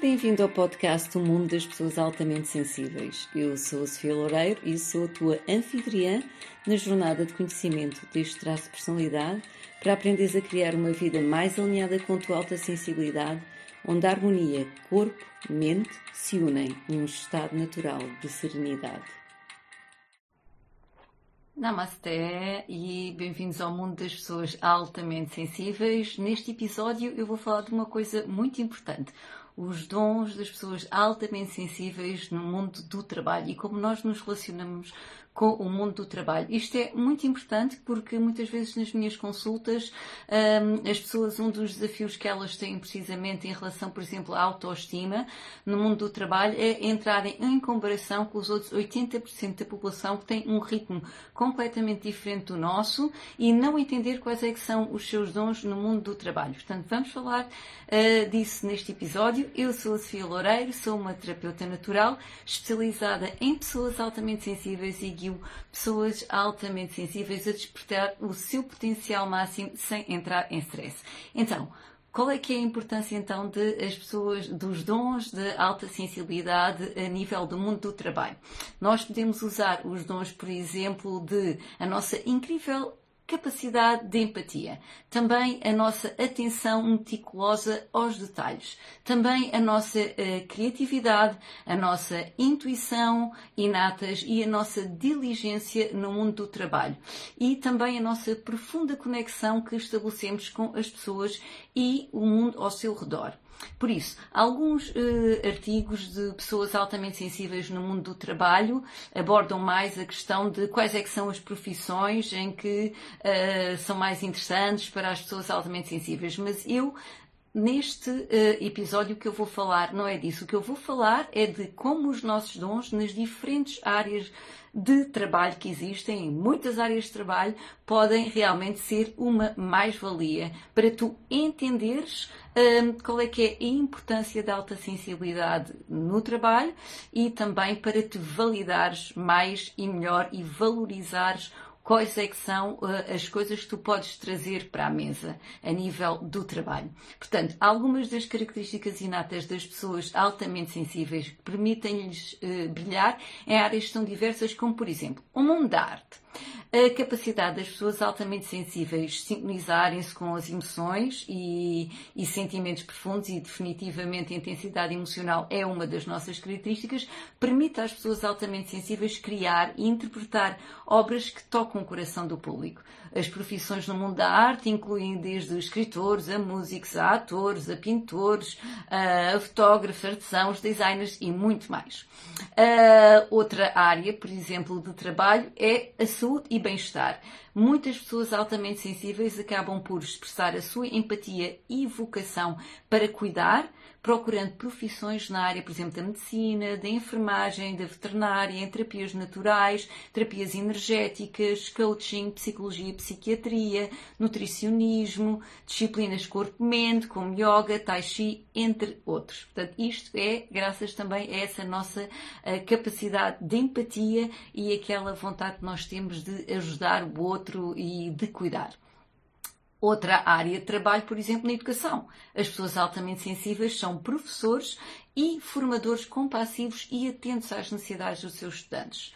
Bem-vindo ao podcast O Mundo das Pessoas Altamente Sensíveis. Eu sou a Sofia Loureiro e sou a tua anfitriã na jornada de conhecimento deste traço de personalidade para aprenderes a criar uma vida mais alinhada com a tua alta sensibilidade, onde a harmonia corpo-mente se unem num estado natural de serenidade. Namasté e bem-vindos ao mundo das pessoas altamente sensíveis. Neste episódio eu vou falar de uma coisa muito importante os dons das pessoas altamente sensíveis no mundo do trabalho. E como nós nos relacionamos com o mundo do trabalho. Isto é muito importante porque muitas vezes nas minhas consultas um, as pessoas, um dos desafios que elas têm precisamente em relação, por exemplo, à autoestima no mundo do trabalho é entrarem em comparação com os outros 80% da população que tem um ritmo completamente diferente do nosso e não entender quais é que são os seus dons no mundo do trabalho. Portanto, vamos falar uh, disso neste episódio. Eu sou a Sofia Loureiro, sou uma terapeuta natural especializada em pessoas altamente sensíveis e pessoas altamente sensíveis a despertar o seu potencial máximo sem entrar em stress. Então, qual é que é a importância então de as pessoas dos dons de alta sensibilidade a nível do mundo do trabalho? Nós podemos usar os dons, por exemplo, de a nossa incrível capacidade de empatia, também a nossa atenção meticulosa aos detalhes, também a nossa uh, criatividade, a nossa intuição inatas e a nossa diligência no mundo do trabalho. E também a nossa profunda conexão que estabelecemos com as pessoas e o mundo ao seu redor. Por isso, alguns uh, artigos de pessoas altamente sensíveis no mundo do trabalho abordam mais a questão de quais é que são as profissões em que uh, são mais interessantes para as pessoas altamente sensíveis. Mas eu Neste uh, episódio que eu vou falar não é disso. O que eu vou falar é de como os nossos dons nas diferentes áreas de trabalho que existem, em muitas áreas de trabalho, podem realmente ser uma mais-valia para tu entenderes um, qual é que é a importância da alta sensibilidade no trabalho e também para te validares mais e melhor e valorizares quais é que são uh, as coisas que tu podes trazer para a mesa a nível do trabalho. Portanto, algumas das características inatas das pessoas altamente sensíveis que permitem-lhes uh, brilhar em áreas tão diversas como, por exemplo, o mundo da arte. A capacidade das pessoas altamente sensíveis sintonizarem-se com as emoções e, e, sentimentos profundos e definitivamente a intensidade emocional é uma das nossas características, permite às pessoas altamente sensíveis criar e interpretar obras que tocam o coração do público. As profissões no mundo da arte incluem desde escritores, a músicos, a atores, a pintores, a fotógrafos, artesãos, designers e muito mais. A outra área, por exemplo, de trabalho é a saúde e bem-estar. Muitas pessoas altamente sensíveis acabam por expressar a sua empatia e vocação para cuidar, procurando profissões na área, por exemplo, da medicina, da enfermagem, da veterinária, em terapias naturais, terapias energéticas, coaching, psicologia, psiquiatria, nutricionismo, disciplinas corpo-mente, como yoga, tai chi, entre outros. Portanto, isto é graças também a essa nossa uh, capacidade de empatia e aquela vontade que nós temos de ajudar o outro e de cuidar. Outra área de trabalho, por exemplo, na educação. As pessoas altamente sensíveis são professores e formadores compassivos e atentos às necessidades dos seus estudantes.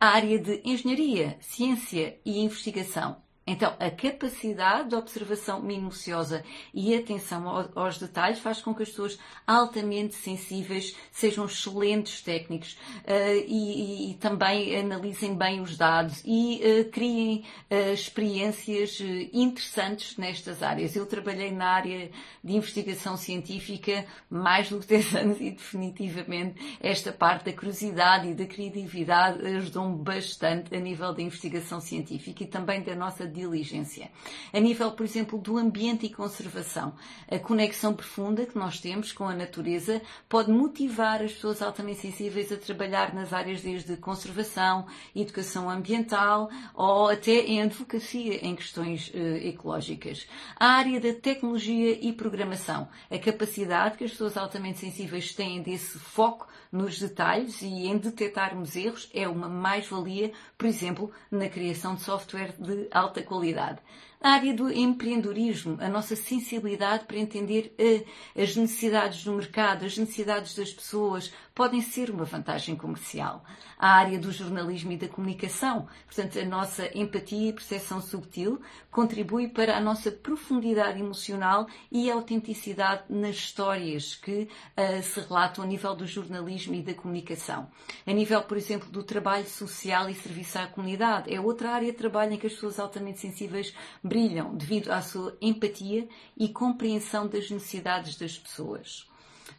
A área de engenharia, ciência e investigação então, a capacidade de observação minuciosa e atenção aos detalhes faz com que as pessoas altamente sensíveis sejam excelentes técnicos uh, e, e, também analisem bem os dados e uh, criem uh, experiências interessantes nestas áreas. Eu trabalhei na área de investigação científica mais do que 10 anos e definitivamente esta parte da curiosidade e da criatividade ajudou-me bastante a nível da investigação científica e também da nossa diligência. A nível, por exemplo, do ambiente e conservação, a conexão profunda que nós temos com a natureza pode motivar as pessoas altamente sensíveis a trabalhar nas áreas desde conservação, educação ambiental ou até em advocacia em questões eh, ecológicas. A área da tecnologia e programação, a capacidade que as pessoas altamente sensíveis têm desse foco nos detalhes e em detectarmos erros é uma mais-valia, por exemplo, na criação de software de alta qualidade. A área do empreendedorismo, a nossa sensibilidade para entender uh, as necessidades do mercado, as necessidades das pessoas, podem ser uma vantagem comercial. A área do jornalismo e da comunicação, portanto, a nossa empatia e percepção subtil contribui para a nossa profundidade emocional e autenticidade nas histórias que uh, se relatam a nível do jornalismo e da comunicação. A nível, por exemplo, do trabalho social e serviço à comunidade, é outra área de trabalho em que as pessoas altamente sensíveis brilham devido à sua empatia e compreensão das necessidades das pessoas.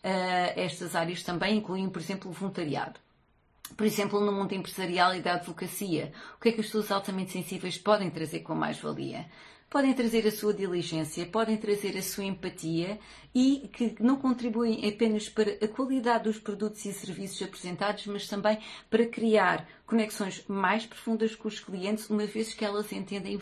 Uh, estas áreas também incluem, por exemplo, o voluntariado. Por exemplo, no mundo empresarial e da advocacia, o que é que as pessoas altamente sensíveis podem trazer com mais-valia? Podem trazer a sua diligência, podem trazer a sua empatia e que não contribuem apenas para a qualidade dos produtos e serviços apresentados, mas também para criar conexões mais profundas com os clientes, uma vez que elas entendem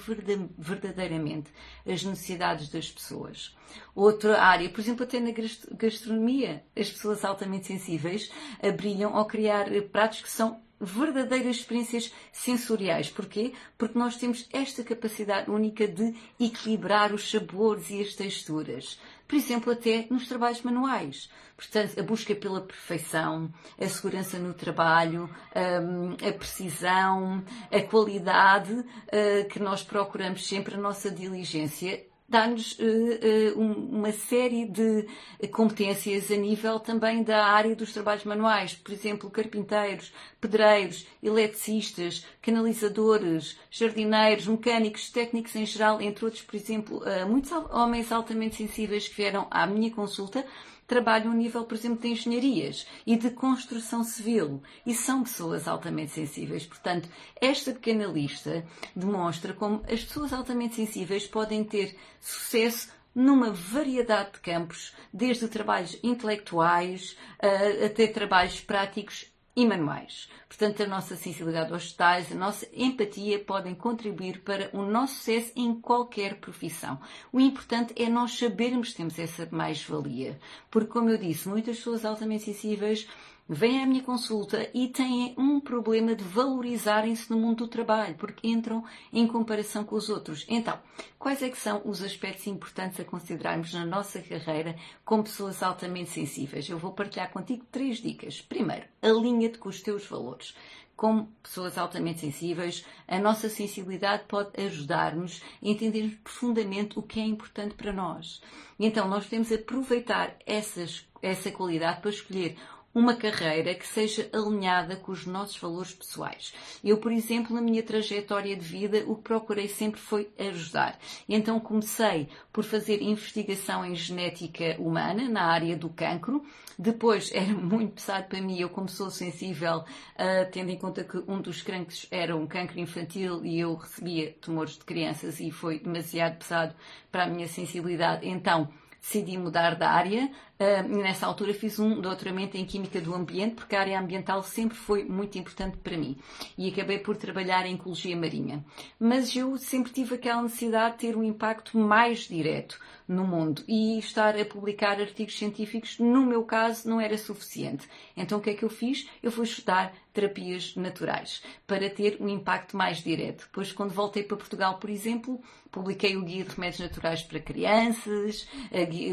verdadeiramente as necessidades das pessoas. Outra área, por exemplo, até na gastronomia, as pessoas altamente sensíveis brilham ao criar pratos que são verdadeiras experiências sensoriais. Porquê? Porque nós temos esta capacidade única de equilibrar os sabores e as texturas. Por exemplo, até nos trabalhos manuais. Portanto, a busca pela perfeição, a segurança no trabalho, hum, a precisão, a qualidade uh, que nós procuramos sempre, a nossa diligência dá-nos uh, uh, uma série de competências a nível também da área dos trabalhos manuais, por exemplo, carpinteiros, pedreiros, eletricistas, canalizadores, jardineiros, mecânicos, técnicos em geral, entre outros, por exemplo, uh, muitos homens altamente sensíveis que vieram à minha consulta trabalham a nível, por exemplo, de engenharias e de construção civil e são pessoas altamente sensíveis. Portanto, esta pequena lista demonstra como as pessoas altamente sensíveis podem ter sucesso numa variedade de campos, desde trabalhos intelectuais uh, até trabalhos práticos e manuais. Portanto, a nossa sensibilidade aos detalhes, a nossa empatia podem contribuir para o nosso sucesso em qualquer profissão. O importante é nós sabermos que temos essa mais-valia. Porque, como eu disse, muitas pessoas altamente sensíveis vêm à minha consulta e têm um problema de valorizarem-se no mundo do trabalho, porque entram em comparação com os outros. Então, quais é que são os aspectos importantes a considerarmos na nossa carreira como pessoas altamente sensíveis? Eu vou partilhar contigo três dicas. Primeiro, alinha-te com os teus valores como pessoas altamente sensíveis, a nossa sensibilidade pode ajudar-nos a entendermos profundamente o que é importante para nós. Então, nós temos aproveitar essas, essa qualidade para escolher uma carreira que seja alinhada com os nossos valores pessoais. Eu, por exemplo, na minha trajetória de vida, o que procurei sempre foi ajudar. Então comecei por fazer investigação em genética humana na área do cancro. Depois era muito pesado para mim, eu como sou sensível, uh, tendo em conta que um dos cancros era um cancro infantil e eu recebia tumores de crianças e foi demasiado pesado para a minha sensibilidade. Então, decidi mudar de área. Uh, nessa altura fiz um doutoramento em Química do Ambiente, porque a área ambiental sempre foi muito importante para mim. E acabei por trabalhar em Ecologia Marinha. Mas eu sempre tive aquela necessidade de ter um impacto mais direto no mundo. E estar a publicar artigos científicos, no meu caso, não era suficiente. Então o que é que eu fiz? Eu fui estudar terapias naturais para ter um impacto mais direto. Depois, quando voltei para Portugal, por exemplo, publiquei o Guia de Remédios Naturais para Crianças,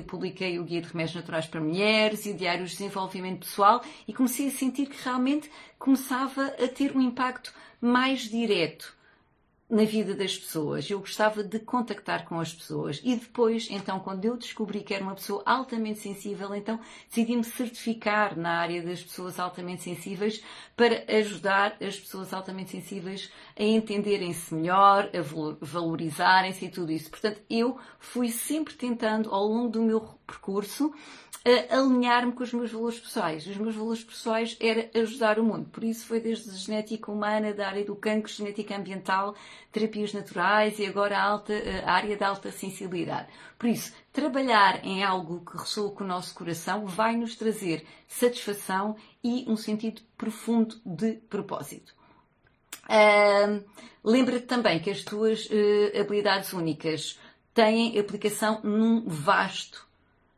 publiquei o Guia de Remédios Naturais para Mulheres e o Diário de Desenvolvimento Pessoal e comecei a sentir que realmente começava a ter um impacto mais direto na vida das pessoas. Eu gostava de contactar com as pessoas. E depois, então, quando eu descobri que era uma pessoa altamente sensível, então decidi-me certificar na área das pessoas altamente sensíveis para ajudar as pessoas altamente sensíveis a entenderem-se melhor, a valorizarem-se e tudo isso. Portanto, eu fui sempre tentando, ao longo do meu percurso, alinhar-me com os meus valores pessoais. Os meus valores pessoais era ajudar o mundo. Por isso foi desde a genética humana, da área do cancro, genética ambiental, terapias naturais e agora a, alta, a área da alta sensibilidade. Por isso, trabalhar em algo que ressoa com o nosso coração vai nos trazer satisfação e um sentido profundo de propósito. Uh, Lembra-te também que as tuas uh, habilidades únicas têm aplicação num vasto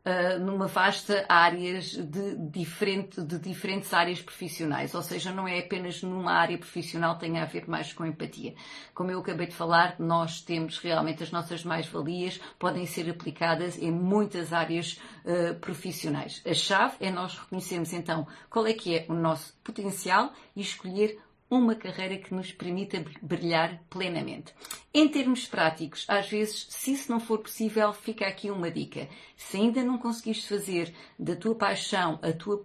uh, numa vasta áreas de, diferente, de diferentes áreas profissionais, ou seja, não é apenas numa área profissional, tem a ver mais com empatia. Como eu acabei de falar, nós temos realmente as nossas mais-valias, podem ser aplicadas em muitas áreas uh, profissionais. A chave é nós reconhecermos então qual é que é o nosso potencial e escolher uma carreira que nos permita brilhar plenamente. Em termos práticos, às vezes, se isso não for possível, fica aqui uma dica. Se ainda não conseguiste fazer da tua paixão a tua,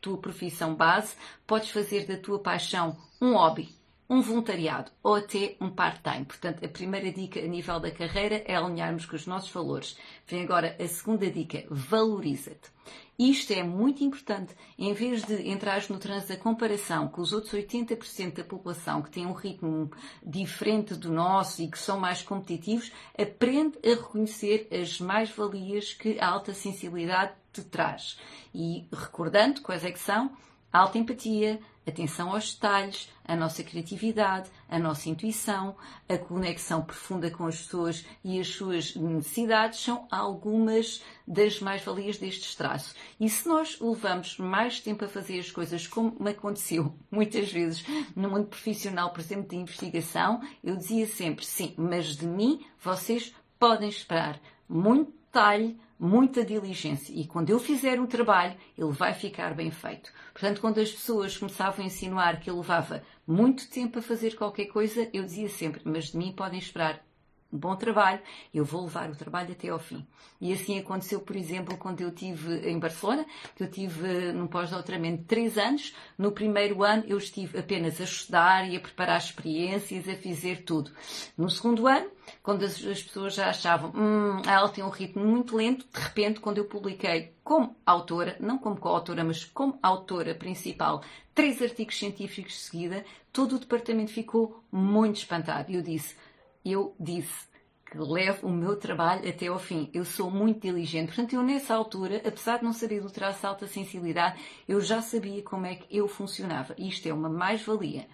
tua profissão base, podes fazer da tua paixão um hobby, um voluntariado ou até um part-time. Portanto, a primeira dica a nível da carreira é alinharmos com os nossos valores. Vem agora a segunda dica: valoriza-te. Isto é muito importante. Em vez de entrares no trânsito da comparação com os outros 80% da população que têm um ritmo diferente do nosso e que são mais competitivos, aprende a reconhecer as mais-valias que a alta sensibilidade te traz. E recordando quais é que são, alta empatia, atenção aos detalhes, a nossa criatividade, a nossa intuição, a conexão profunda com as pessoas e as suas necessidades são algumas das mais-valias deste traços. E se nós levamos mais tempo a fazer as coisas como me aconteceu muitas vezes no mundo profissional, por exemplo, de investigação, eu dizia sempre, sim, mas de mim vocês podem esperar muito detalhe, muita diligência. E quando eu fizer o trabalho, ele vai ficar bem feito. Portanto, quando as pessoas começavam a insinuar que eu levava muito tempo a fazer qualquer coisa, eu dizia sempre: Mas de mim podem esperar um bom trabalho, eu vou levar o trabalho até ao fim. E assim aconteceu, por exemplo, quando eu estive em Barcelona, que eu tive num pós-doutoramento três anos. No primeiro ano eu estive apenas a estudar e a preparar experiências, a fazer tudo. No segundo ano, quando as pessoas já achavam, hum, ela tem um ritmo muito lento, de repente, quando eu publiquei como autora, não como coautora, mas como autora principal, três artigos científicos de seguida, todo o departamento ficou muito espantado. E eu disse, eu disse que levo o meu trabalho até ao fim. Eu sou muito diligente. Portanto, eu nessa altura, apesar de não saber do traço alta sensibilidade, eu já sabia como é que eu funcionava. Isto é uma mais-valia.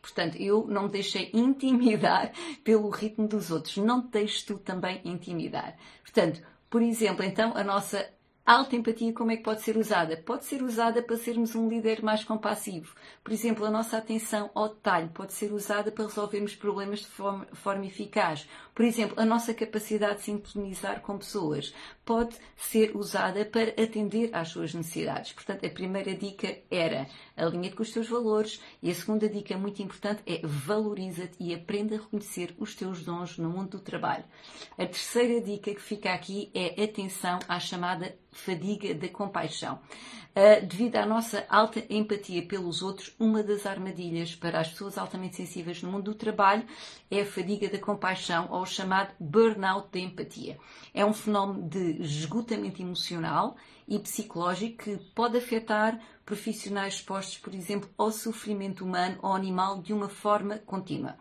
Portanto, eu não me deixei intimidar pelo ritmo dos outros. Não te deixes tu também intimidar. Portanto, por exemplo, então, a nossa a alta empatia, como é que pode ser usada? Pode ser usada para sermos um líder mais compassivo. Por exemplo, a nossa atenção ao detalhe pode ser usada para resolvermos problemas de forma, forma eficaz. Por exemplo, a nossa capacidade de sintonizar com pessoas pode ser usada para atender às suas necessidades. Portanto, a primeira dica era alinha-te com os teus valores e a segunda dica muito importante é valoriza-te e aprenda a reconhecer os teus dons no mundo do trabalho. A terceira dica que fica aqui é atenção à chamada fadiga da compaixão. Uh, devido à nossa alta empatia pelos outros, uma das armadilhas para as pessoas altamente sensíveis no mundo do trabalho é a fadiga da compaixão ou o chamado burnout da empatia. É um fenómeno de esgotamento emocional e psicológico que pode afetar profissionais expostos, por exemplo, ao sofrimento humano ou animal de uma forma contínua.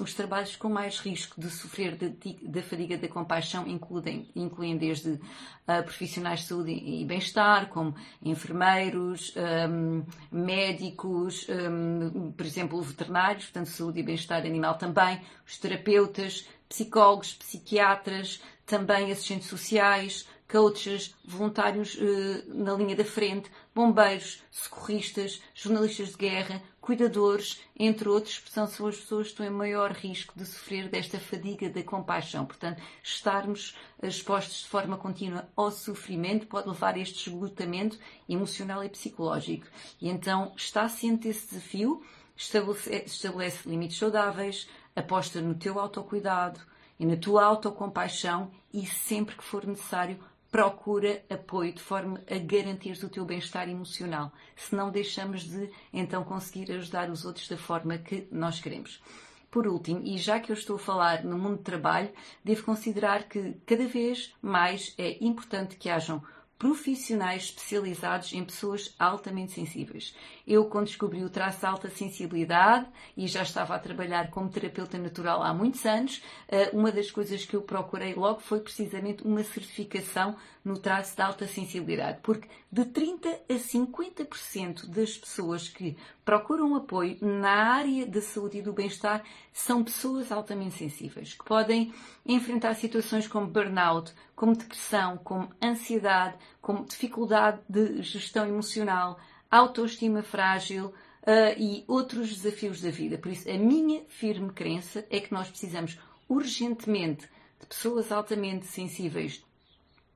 Os trabalhos com mais risco de sofrer da fadiga da compaixão incluem, incluem desde uh, profissionais de saúde e bem-estar, como enfermeiros, um, médicos, um, por exemplo, veterinários, portanto, saúde e bem-estar animal também, os terapeutas, psicólogos, psiquiatras, também assistentes sociais, coaches, voluntários uh, na linha da frente, bombeiros, socorristas, jornalistas de guerra, cuidadores, entre outros, são, as pessoas que estão em maior risco de sofrer desta fadiga da compaixão. Portanto, estarmos expostos de forma contínua ao sofrimento pode levar a este esgotamento emocional e psicológico. E então, está ciente desse desafio, estabelece, estabelece limites saudáveis, aposta no teu autocuidado e na tua autocompaixão e sempre que for necessário procura apoio de forma a garantir o teu bem-estar emocional. Se não deixamos de então conseguir ajudar os outros da forma que nós queremos. Por último, e já que eu estou a falar no mundo do trabalho, devo considerar que cada vez mais é importante que hajam profissionais especializados em pessoas altamente sensíveis. Eu, quando descobri o traço alta sensibilidade e já estava a trabalhar como terapeuta natural há muitos anos, eh, uma das coisas que eu procurei logo foi precisamente uma certificação no traço de alta sensibilidade, porque de 30 a 50% das pessoas que procuram apoio na área da saúde e do bem-estar são pessoas altamente sensíveis, que podem enfrentar situações como burnout, como depressão, como ansiedade, como dificuldade de gestão emocional, autoestima frágil, Uh, e outros desafios da vida. Por isso, a minha firme crença é que nós precisamos urgentemente de pessoas altamente sensíveis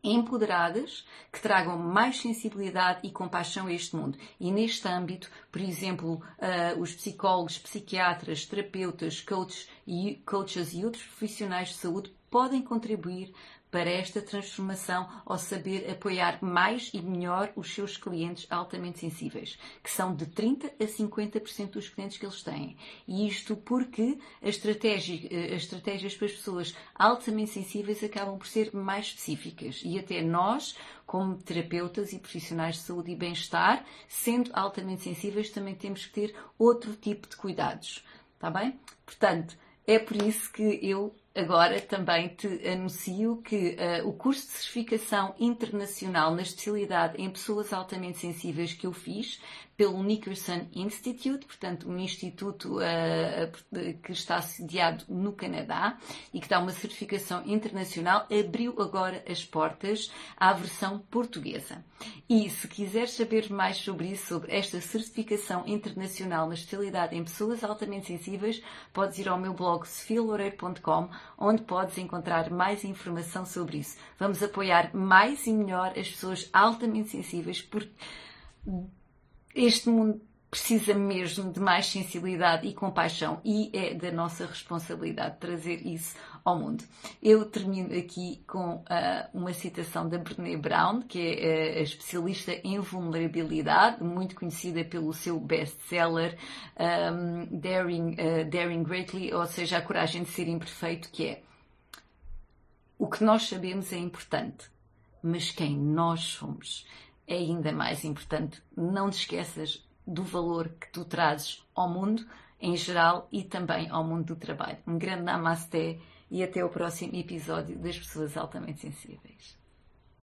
empoderadas, que tragam mais sensibilidade e compaixão a este mundo. E neste âmbito, por exemplo, uh, os psicólogos, psiquiatras, terapeutas, coaches e, coaches e outros profissionais de saúde podem contribuir para esta transformação ao saber apoiar mais e melhor os seus clientes altamente sensíveis, que são de 30 a 50% dos clientes que eles têm. E isto porque as estratégias, eh, as estratégias para as pessoas altamente sensíveis acabam por ser mais específicas e até nós, como terapeutas e profissionais de saúde e bem-estar, sendo altamente sensíveis, também temos que ter outro tipo de cuidados. Está bem? Portanto, é por isso que eu agora também te anuncio que uh, o curso de certificação internacional na especialidade em pessoas altamente sensíveis que eu fiz pelo Nickerson Institute, portanto, um instituto uh, que está sediado no Canadá e que dá uma certificação internacional, abriu agora as portas à versão portuguesa. E se quiseres saber mais sobre isso, sobre esta certificação internacional na especialidade em pessoas altamente sensíveis, podes ir ao meu blog sofieloureiro.com, onde podes encontrar mais informação sobre isso. Vamos apoiar mais e melhor as pessoas altamente sensíveis, porque este mundo precisa mesmo de mais sensibilidade e compaixão e é da nossa responsabilidade trazer isso ao mundo. Eu termino aqui com uh, uma citação da Brené Brown, que é uh, especialista em vulnerabilidade, muito conhecida pelo seu best-seller um, Daring, uh, Daring Greatly, ou seja, a coragem de ser imperfeito, que é o que nós sabemos é importante, mas quem nós somos é ainda mais importante. Não te esqueças do valor que tu trazes ao mundo em geral e também ao mundo do trabalho. Um grande namasté e até o próximo episódio das Pessoas Altamente Sensíveis.